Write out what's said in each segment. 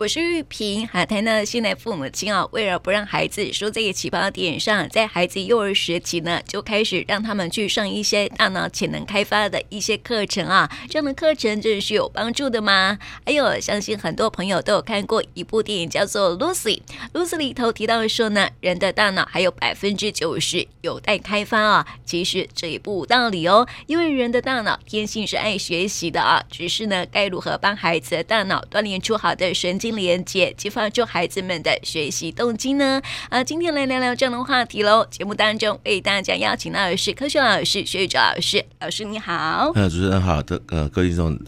我是玉萍。哈，谈到现在父母亲啊，为了不让孩子输在起跑点上，在孩子幼儿时期呢，就开始让他们去上一些大脑潜能开发的一些课程啊。这样的课程真的是有帮助的吗？还有，相信很多朋友都有看过一部电影，叫做《Lucy》。Lucy 里头提到说呢，人的大脑还有百分之九十有待开发啊。其实这也不无道理哦，因为人的大脑天性是爱学习的啊，只是呢，该如何帮孩子的大脑锻炼出好的神经连接，激发出孩子们的学习动机呢？啊，今天来聊聊这样的话题喽。节目当中为大家邀请到的是科学老师薛玉洲老师，老师你好。呃，主持人好的，呃，各位听众，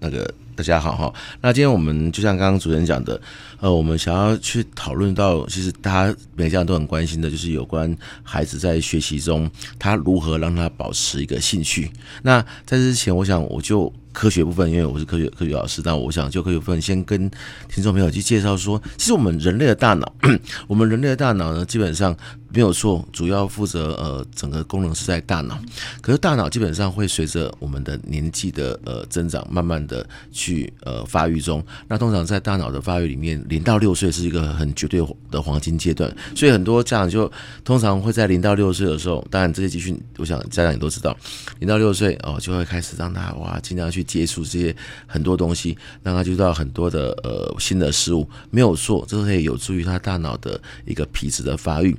那个大家好哈。那今天我们就像刚刚主持人讲的，呃，我们想要去讨论到，其实大家每家人都很关心的，就是有关孩子在学习中，他如何让他保持一个兴趣。那在之前，我想我就。科学部分，因为我是科学科学老师，但我想就科学部分先跟听众朋友去介绍说，其实我们人类的大脑，我们人类的大脑呢，基本上。没有错，主要负责呃整个功能是在大脑，可是大脑基本上会随着我们的年纪的呃增长，慢慢的去呃发育中。那通常在大脑的发育里面，零到六岁是一个很绝对的黄金阶段，所以很多家长就通常会在零到六岁的时候，当然这些资讯，我想家长也都知道，零到六岁哦就会开始让他哇尽量去接触这些很多东西，让他接触到很多的呃新的事物，没有错，这可以有助于他大脑的一个皮质的发育。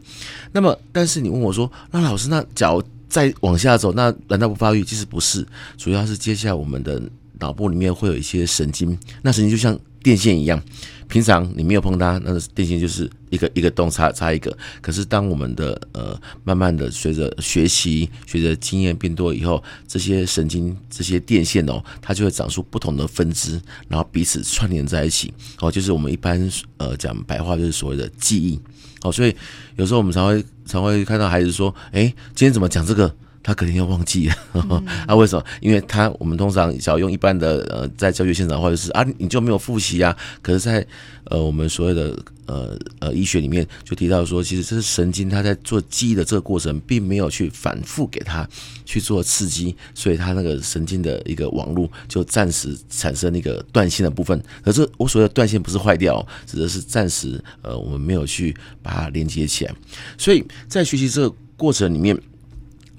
那么，但是你问我说，那老师，那脚再往下走，那难道不发育？其实不是，主要是接下来我们的脑部里面会有一些神经，那神经就像电线一样，平常你没有碰它，那个电线就是一个一个洞插插一个。可是当我们的呃慢慢的随着学习，随着经验变多以后，这些神经这些电线哦，它就会长出不同的分支，然后彼此串联在一起。哦，就是我们一般呃讲白话就是所谓的记忆。哦，所以有时候我们常会常会看到孩子说：“哎，今天怎么讲这个？他肯定要忘记了。嗯” 啊，为什么？因为他我们通常只要用一般的呃，在教学现场或者是啊，你就没有复习啊。可是在，在呃我们所谓的呃呃医学里面就提到说，其实这是神经它在做记忆的这个过程，并没有去反复给他去做刺激，所以他那个神经的一个网络就暂时产生那个断线的部分。可是我所谓的断线不是坏掉，指的是暂时呃我们没有去把它连接起来。所以在学习这个过程里面。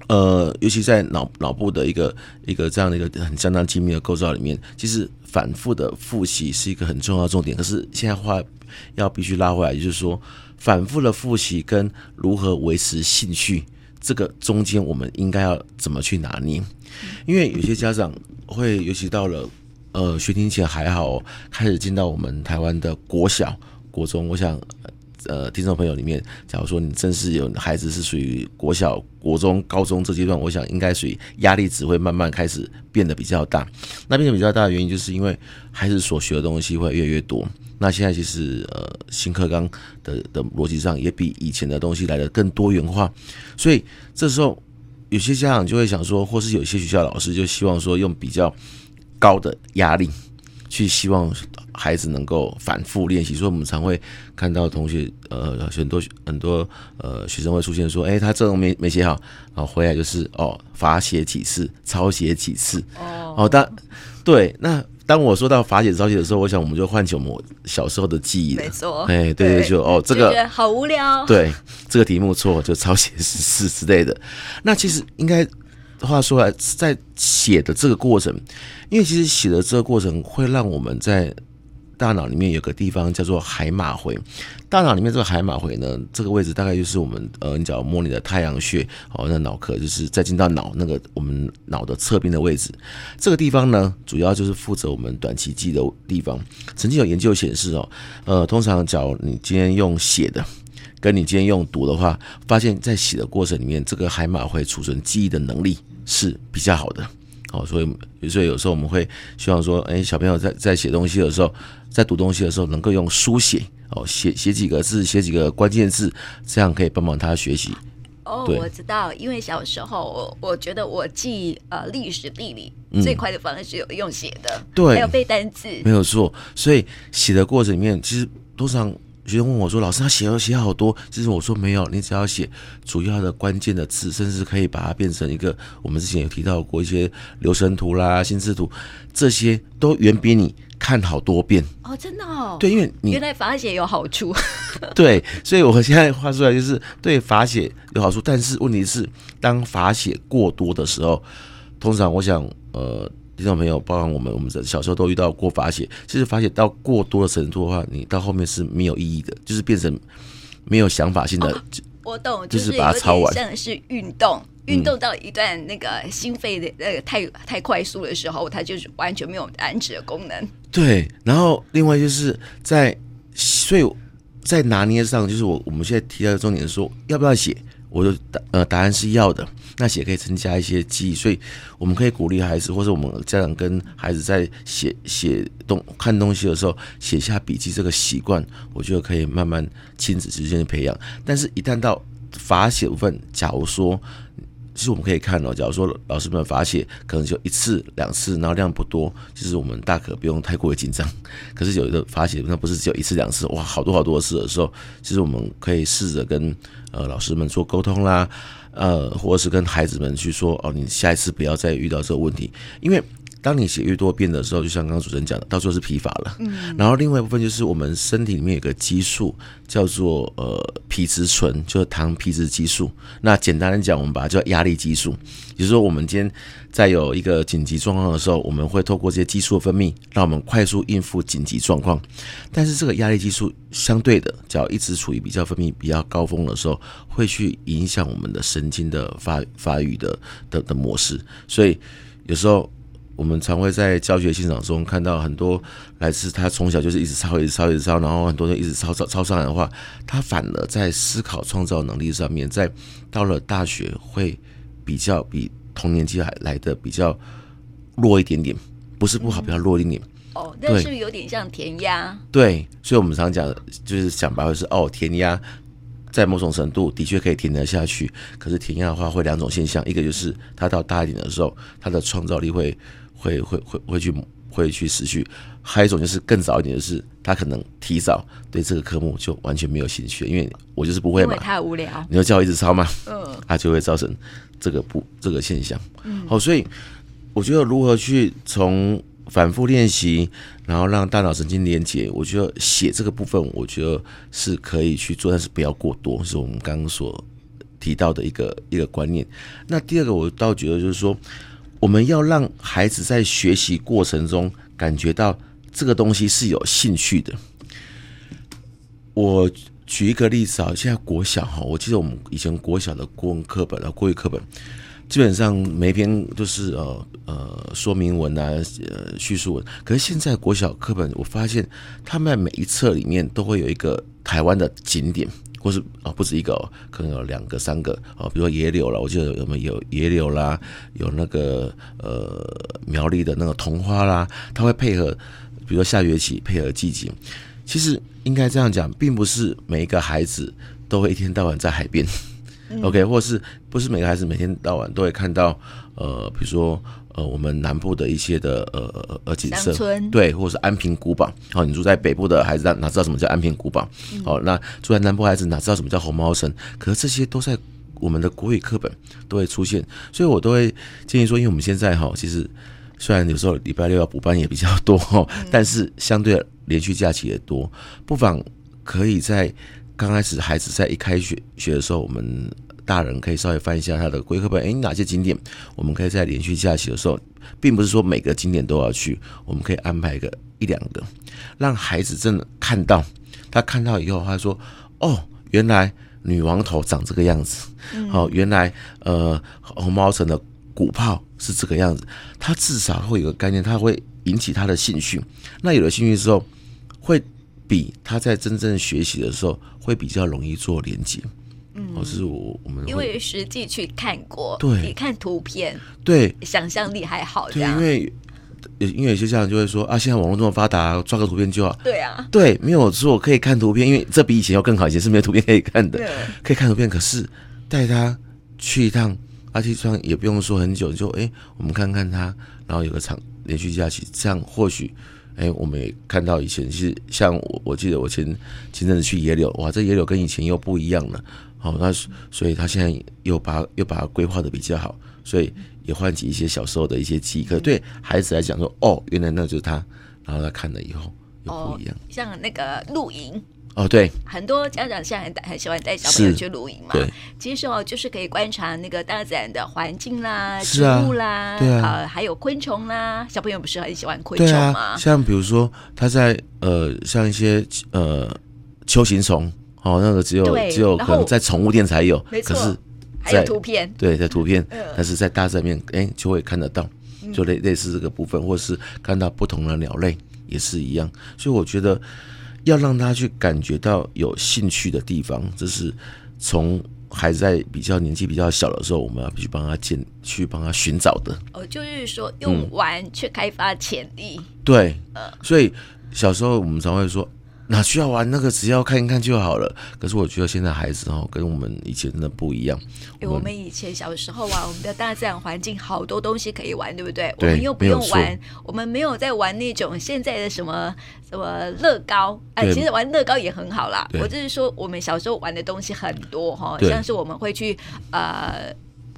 呃，尤其在脑脑部的一个一个这样的一个很相当精密的构造里面，其实反复的复习是一个很重要的重点。可是现在话要必须拉回来，就是说反复的复习跟如何维持兴趣，这个中间我们应该要怎么去拿捏？因为有些家长会，尤其到了呃学龄前还好，开始进到我们台湾的国小、国中，我想。呃，听众朋友里面，假如说你真是有孩子是属于国小、国中、高中这阶段，我想应该属于压力只会慢慢开始变得比较大。那变得比较大的原因，就是因为孩子所学的东西会越来越多。那现在其实呃，新课纲的的逻辑上也比以前的东西来得更多元化，所以这时候有些家长就会想说，或是有些学校老师就希望说用比较高的压力去希望。孩子能够反复练习，所以我们常会看到同学，呃，很多很多呃学生会出现说，哎，他这种没没写好，然后回来就是哦，罚写几次，抄写几次，哦，哦，当对，那当我说到罚写抄写的时候，我想我们就唤起我们小时候的记忆了，没错，哎，对对，对，就哦，这个好无聊，对，这个题目错就抄写十次之类的，那其实应该。话说来，在写的这个过程，因为其实写的这个过程会让我们在大脑里面有个地方叫做海马回。大脑里面这个海马回呢，这个位置大概就是我们呃，你只要摸你的太阳穴哦，那脑壳就是再进到脑那个我们脑的侧边的位置。这个地方呢，主要就是负责我们短期记忆的地方。曾经有研究显示哦，呃，通常假如你今天用写的。跟你今天用读的话，发现在写的过程里面，这个海马会储存记忆的能力是比较好的。好，所以所以有时候我们会希望说，哎，小朋友在在写东西的时候，在读东西的时候，能够用书写哦，写写几个字，写几个关键字，这样可以帮忙他学习。哦，我知道，因为小时候我我觉得我记呃历史地理最快的方式有用写的，嗯，对，还有背单词，没有错。所以写的过程里面，其实通常。学生问我说：“老师，他写要写好多。”其实我说没有，你只要写主要的关键的字，甚至可以把它变成一个我们之前有提到过一些流程图啦、心智图，这些都远比你看好多遍哦，真的哦。对，因为你原来法写有好处。对，所以我现在画出来就是对法写有好处，但是问题是当法写过多的时候，通常我想呃，听众朋友，包含我们，我们小时候都遇到过罚写。其实罚写到过多的程度的话，你到后面是没有意义的，就是变成没有想法性的。哦我懂，就是把它抄完，像是运动，运动到一段那个心肺的那个太太快速的时候，它就是完全没有燃脂的功能。对，然后另外就是在，所以在拿捏上，就是我我们现在提到的重点是说，要不要写？我的答呃答案是要的。那写可以增加一些记忆，所以我们可以鼓励孩子，或者我们家长跟孩子在写写东看东西的时候，写下笔记这个习惯，我觉得可以慢慢亲子之间的培养。但是，一旦到罚写部分，假如说，其实我们可以看到，假如说老师们罚写可能就一次两次，然后量不多，其实我们大可不用太过于紧张。可是有的罚写那不是只有一次两次，哇，好多好多次的时候，其实我们可以试着跟呃老师们做沟通啦。呃，或者是跟孩子们去说哦，你下一次不要再遇到这个问题，因为当你写越多遍的时候，就像刚刚主持人讲的，到时候是疲乏了。嗯。然后另外一部分就是我们身体里面有个激素叫做呃皮质醇，就是糖皮质激素。那简单的讲，我们把它叫压力激素。也就是说，我们今天在有一个紧急状况的时候，我们会透过这些激素的分泌，让我们快速应付紧急状况。但是这个压力激素相对的，只要一直处于比较分泌比较高峰的时候，会去影响我们的神经的发发育的的的模式。所以有时候我们常会在教学现场中看到很多来自他从小就是一直抄、一直抄、一直抄，然后很多人一直抄抄抄上来的话，他反而在思考创造能力上面，在到了大学会。比较比同年纪还来的比较弱一点点，不是不好，比较弱一点点。哦，那是不是有点像填鸭？对，所以我们常讲，就是讲白话是哦，填鸭在某种程度的确可以填得下去，可是填鸭的话会两种现象，一个就是他到大一点的时候，他的创造力会会会会会去会去失去；还有一种就是更早一点，就是他可能提早对这个科目就完全没有兴趣，因为我就是不会嘛，太无聊，你要叫我一直抄嘛，嗯，他就会造成。这个不，这个现象，嗯，好，所以我觉得如何去从反复练习，然后让大脑神经连接，我觉得写这个部分，我觉得是可以去做，但是不要过多，是我们刚刚所提到的一个一个观念。那第二个，我倒觉得就是说，我们要让孩子在学习过程中感觉到这个东西是有兴趣的。我。举一个例子啊，现在国小哈，我记得我们以前国小的国文课本啊，国语课本，基本上每篇都是呃呃说明文啊，呃叙述文。可是现在国小课本，我发现他们每一册里面都会有一个台湾的景点，或是啊不止一个哦，可能有两个、三个啊，比如说野柳了，我记得有没有野柳啦，有那个呃苗栗的那个桐花啦，它会配合，比如说下学期配合季节。其实应该这样讲，并不是每一个孩子都会一天到晚在海边，嗯，OK，或是不是每个孩子每天到晚都会看到，呃，比如说呃，我们南部的一些的呃呃景色，对，或者是安平古堡。好，哦，你住在北部的孩子哪哪知道什么叫安平古堡？好，嗯哦，那住在南部孩子哪知道什么叫红毛城？可是这些都在我们的国语课本都会出现，所以我都会建议说，因为我们现在哈，其实。虽然有时候礼拜六要补班也比较多，但是相对连续假期也多，不妨可以在刚开始孩子在一开学学的时候，我们大人可以稍微翻一下他的国语课本，诶，哪些景点我们可以在连续假期的时候，并不是说每个景点都要去，我们可以安排一个一两个，让孩子真的看到，他看到以后，他说：“哦，原来女王头长这个样子，哦，原来呃红毛城的。”鼓炮是这个样子，他至少会有个概念，他会引起他的兴趣。那有了兴趣之后，会比他在真正学习的时候会比较容易做连接。嗯，或是我我们因为实际去看过，对，你看图片，对，想象力还好。对，因为因为有些家长就会说啊，现在网络这么发达，抓个图片就好。对啊，对，没有错，可以看图片，因为这比以前要更好，以前是没有图片可以看的，对可以看图片。可是带他去一趟。而且这样也不用说很久，就哎、欸，我们看看他，然后有个长连续假期，这样或许，哎、欸，我们也看到以前是像我，我记得我前前阵子去野柳，哇，这野柳跟以前又不一样了，好，那所以他现在又把又把它规划的比较好，所以也唤起一些小时候的一些记忆。可对孩子来讲说，哦，原来那就是他然后他看了以后又不一样。哦、像那个露营。哦，对，很多家长现在很很喜欢带小朋友去露营嘛。对，其实哦，就是可以观察那个大自然的环境啦、植物啦，对啊，呃，还有昆虫啦。小朋友不是很喜欢昆虫吗？啊、像比如说他在呃，像一些呃秋行虫，哦，那个只有只有可能在宠物店才有，可是还有图片，对，在图片，呃、但是在大自然面，哎，就会看得到，就类类似这个部分，或是看到不同的鸟类也是一样。所以我觉得。要让他去感觉到有兴趣的地方，这是从孩子在比较年纪比较小的时候，我们要去帮他建、去帮他寻找的。哦，就是说用玩去开发潜力。嗯、对，所以小时候我们常会说。哪需要玩那个？只要看一看就好了。可是我觉得现在孩子哦，跟我们以前真的不一样。我们，我们以前小时候啊，我们的大自然环境好多东西可以玩，对不对？对，我们又不用玩，我们没有在玩那种现在的什么什么乐高。哎，其实玩乐高也很好啦。我就是说，我们小时候玩的东西很多哈，像是我们会去呃。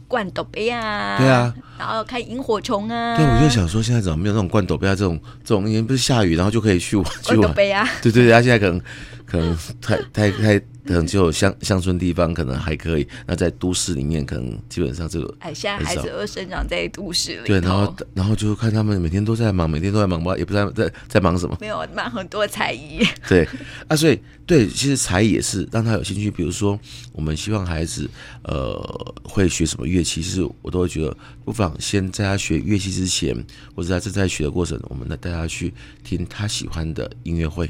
灌斗杯啊，对啊，然后看萤火虫啊。对，我就想说，现在怎么没有那种灌斗杯啊？这种这种，因为不是下雨，然后就可以去玩去玩。灌斗杯啊，对对对，他现在可能可能太太太。可能只有乡乡村地方可能还可以，那在都市里面可能基本上这个哎，现在孩子都生长在都市里。对，然后然后就看他们每天都在忙，每天都在忙吧，也不知道在在忙什么。没有忙很多才艺。对啊，所以对，其实才艺也是让他有兴趣。比如说，我们希望孩子呃会学什么乐器，其实我都会觉得不妨先在他学乐器之前，或者他正在学的过程，我们来带他去听他喜欢的音乐会。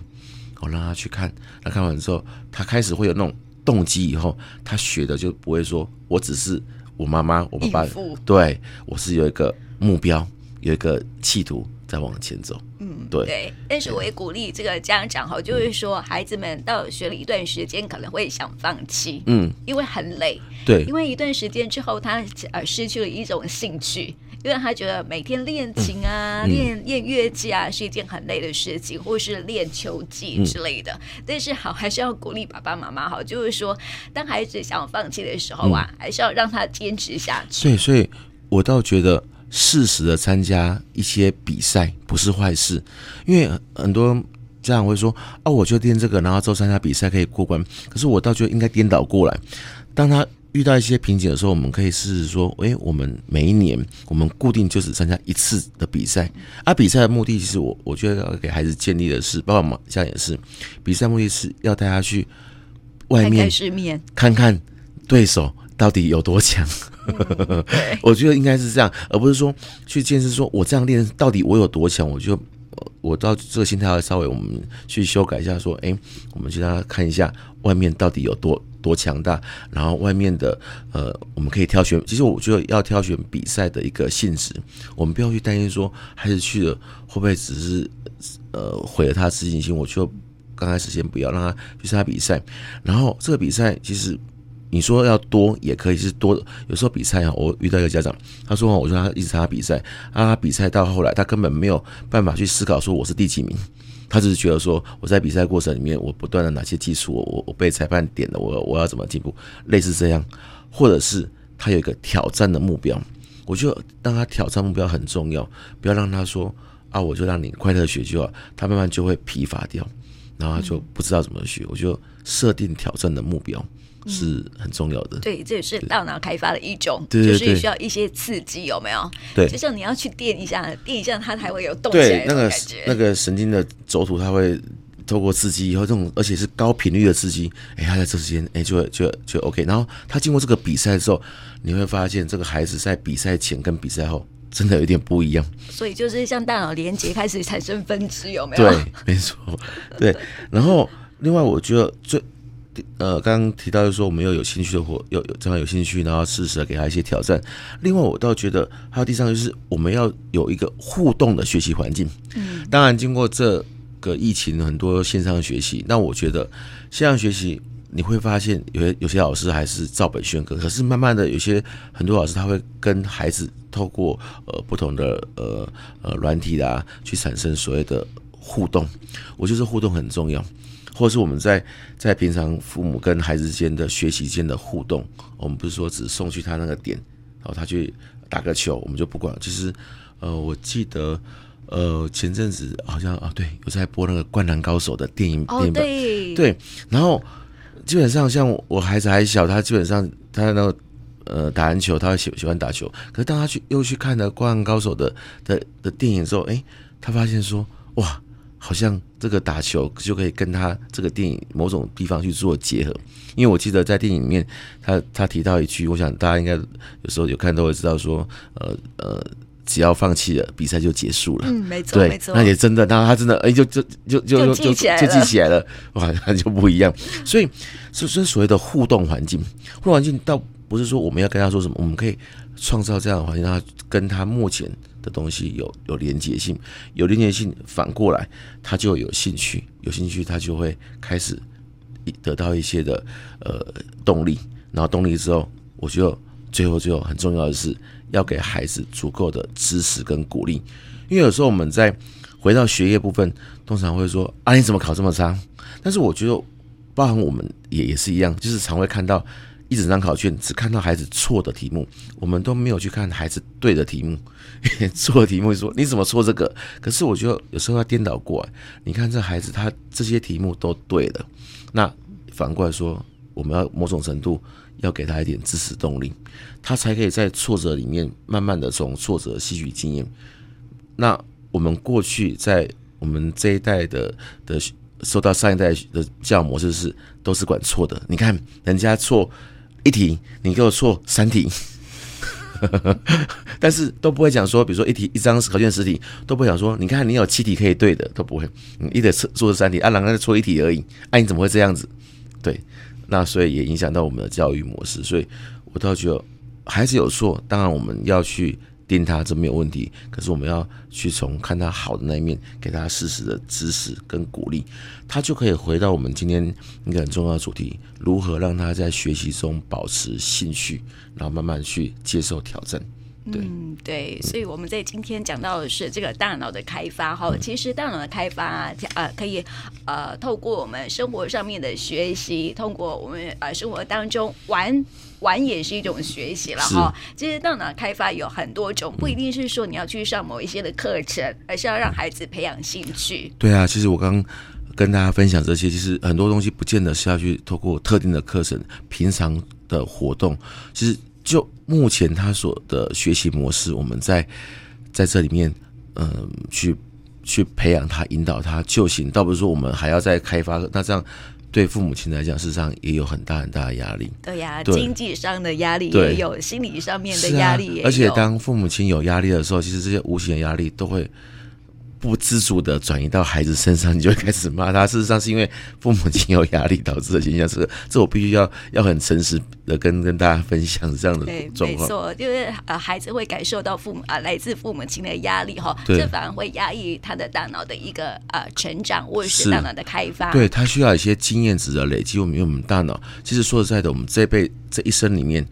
我让他去看，他看完之后，他开始会有那种动机，以后他学的就不会说，我只是我妈妈、我爸爸，对，我是有一个目标，有一个企图在往前走。嗯，对。对，但是我也鼓励这个家长哈，就是说孩子们到学了一段时间，可能会想放弃，嗯，因为很累，对，因为一段时间之后，他呃失去了一种兴趣。因为他觉得每天练琴啊、嗯、练练乐器啊是一件很累的事情，或是练球技之类的。嗯、但是好，还是要鼓励爸爸妈妈好，就是说，当孩子想要放弃的时候啊，嗯、还是要让他坚持下去。对，所以我倒觉得适时的参加一些比赛不是坏事，因为很多家长会说啊，我就练这个，然后之后参加比赛可以过关。可是我倒觉得应该颠倒过来，当他。遇到一些瓶颈的时候，我们可以试试说：诶、欸，我们每一年我们固定就只参加一次的比赛。而、啊、比赛的目的，其实我我觉得要给孩子建立的是，爸爸妈妈现在也是，比赛目的是要带他去外面看看对手到底有多强。嗯、我觉得应该是这样，而不是说去见识说我这样练到底我有多强。我就我到这个心态要稍微我们去修改一下，说：诶、我们去让他看一下外面到底有多。多强大，然后外面的呃，我们可以挑选。其实我觉得要挑选比赛的一个性质，我们不要去担心说孩子去了会不会只是呃毁了他自信心。我就刚开始先不要让他去参加比赛。然后这个比赛其实你说要多也可以是多，有时候比赛啊，我遇到一个家长，他说我说他一直参加比赛啊，他比赛到后来他根本没有办法去思考说我是第几名。他只是觉得说，我在比赛过程里面，我不断的哪些技术，我我我被裁判点了，我我要怎么进步，类似这样，或者是他有一个挑战的目标，我就让他挑战目标很重要，不要让他说啊，我就让你快乐学就好，他慢慢就会疲乏掉，然后他就不知道怎么学，我就设定挑战的目标。是很重要的，对，这也是大脑开发的一种，对对对，就是需要一些刺激，有没有？对，就像你要去电一下，电一下它才会有动起来的感觉。那个那个神经的轴突，它会透过刺激以后，这种而且是高频率的刺激，哎，它在这时间，哎，就就就 OK。然后他经过这个比赛之后，你会发现这个孩子在比赛前跟比赛后真的有点不一样。所以就是像大脑连接开始产生分支，有没有？对，没错，对。然后另外，我觉得最。呃，刚刚提到就是说，我们要有兴趣的活，有有正好有兴趣，然后适时的给他一些挑战。另外，我倒觉得还有第三个就是，我们要有一个互动的学习环境。嗯，当然，经过这个疫情，很多线上学习，那我觉得线上学习你会发现，有些有些老师还是照本宣科，可是慢慢的，有些很多老师他会跟孩子透过呃不同的呃呃软体啦，去产生所谓的互动。我觉得互动很重要。或是我们在在平常父母跟孩子之间的学习间的互动，我们不是说只送去他那个点，然后他去打个球，我们就不管。其实，呃，我记得，呃，前阵子好像啊，对，有在播那个《灌篮高手》的电影哦，对。对，然后基本上像我孩子还小，他基本上他那个呃打篮球，他会喜喜欢打球，可是当他去又去看了《灌篮高手》的的的电影之后，哎，他发现说哇，好像这个打球就可以跟他这个电影某种地方去做结合，因为我记得在电影里面，他他提到一句，我想大家应该有时候有看都会知道说，呃呃。只要放弃了，比赛就结束了。嗯，没错，对，没错。那也真的，那他真的，哎，就就就就就就记就记起来了，哇，那就不一样。所以，所以所谓的互动环境，互动环境倒不是说我们要跟他说什么，我们可以创造这样的环境，让他跟他目前的东西有有连接性，有连接性，反过来他就有兴趣，有兴趣他就会开始得到一些的呃动力，然后动力之后，我觉得最后最后很重要的是。要给孩子足够的支持跟鼓励，因为有时候我们在回到学业部分，通常会说啊，你怎么考这么差？但是我觉得，包含我们也也是一样，就是常会看到一整张考卷，只看到孩子错的题目，我们都没有去看孩子对的题目。错的题目说你怎么错这个？可是我觉得有时候要颠倒过来，你看这孩子他这些题目都对了，那反过来说，我们要某种程度。要给他一点支持动力，他才可以在挫折里面慢慢的从挫折吸取经验。那我们过去在我们这一代的的受到上一代的教育模式是都是管错的。你看人家错一题，你给我错三题，但是都不会讲说，比如说一题一张考卷十题都不会讲说，你看你有七题可以对的都不会，你一得错错三题，啊，人家错一题而已，哎、啊，你怎么会这样子？对。那所以也影响到我们的教育模式，所以我倒觉得还是有错，当然我们要去盯他，这没有问题。可是我们要去从看他好的那一面，给他适时的支持跟鼓励，他就可以回到我们今天一个很重要的主题：如何让他在学习中保持兴趣，然后慢慢去接受挑战。对嗯，对，所以我们在今天讲到的是这个大脑的开发哈。其实大脑的开发呃，可以呃透过我们生活上面的学习，通过我们呃生活当中玩玩也是一种学习了哈。其实大脑开发有很多种，不一定是说你要去上某一些的课程，而是要让孩子培养兴趣。对啊，其实我刚刚跟大家分享这些，其实很多东西不见得是要去透过特定的课程，平常的活动，其实。就目前他所的学习模式，我们在在这里面，嗯、呃，去去培养他、引导他就行。倒不是说我们还要再开发，那这样对父母亲来讲，事实上也有很大很大的压力。对呀、啊，经济上的压力也有，心理上面的压力也有。而且当父母亲有压力的时候，其实这些无形的压力都会。不自主的转移到孩子身上，你就会开始骂他。事实上是因为父母亲有压力导致的现象。这个，这我必须要要很诚实的跟跟大家分享这样的状况。没错，就是呃，孩子会感受到父母啊、呃、来自父母亲的压力哈，这反而会压抑他的大脑的一个呃成长或者是大脑的开发。对，他需要一些经验值的累积。我们因为我们大脑，其实说实在的，我们这辈这一生里面，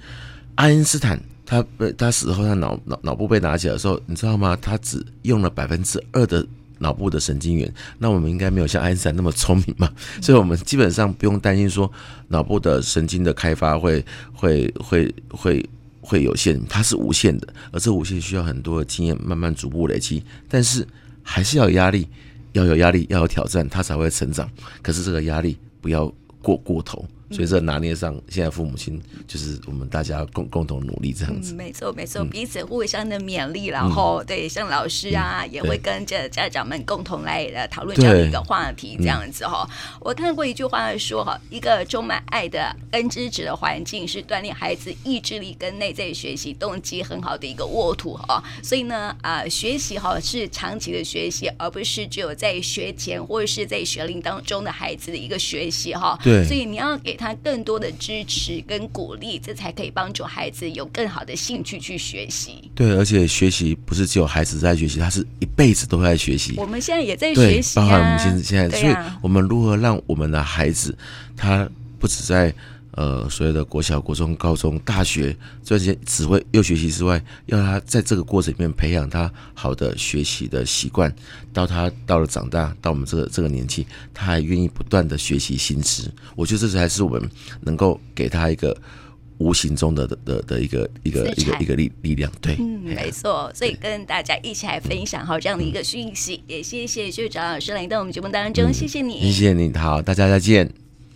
爱因斯坦。他被他死后，他脑脑脑部被拿起来的时候，你知道吗？他只用了百分之二的脑部的神经元。那我们应该没有像爱因斯坦那么聪明嘛？所以我们基本上不用担心说脑部的神经的开发会会会会会有限，它是无限的。而这无限需要很多的经验，慢慢逐步累积。但是还是要有压力，要有压力，要有挑战，他才会成长。可是这个压力不要过过头。所以这拿捏上，现在父母亲就是我们大家共共同努力这样子。嗯、没错没错，彼此互相的勉励，嗯、然后对像老师啊，嗯、也会跟着家长们共同来呃讨论这样的一个话题，这样子哈。嗯、我看过一句话说哈，一个充满爱的跟支持的环境，是锻炼孩子意志力跟内在学习动机很好的一个沃土哈。所以呢啊、呃，学习哈是长期的学习，而不是只有在学前或者是在学龄当中的孩子的一个学习哈。对，所以你要给。他更多的支持跟鼓励，这才可以帮助孩子有更好的兴趣去学习。对，而且学习不是只有孩子在学习，他是一辈子都在学习。我们现在也在学习啊，包含我们现在现在，啊、所以我们如何让我们的孩子，他不止在。呃，所谓的国小、国中、高中、大学这些只会又学习之外，要他在这个过程里面培养他好的学习的习惯，到他到了长大，到我们这个这个年纪，他还愿意不断的学习新知。我觉得这才是我们能够给他一个无形中的的的的一个一个一个一个力力量。对，嗯，没错。所以跟大家一起来分享好这样的一个讯息，嗯、也谢谢学长老师来到我们节目当中，嗯、谢谢你，谢谢你，好，大家再见。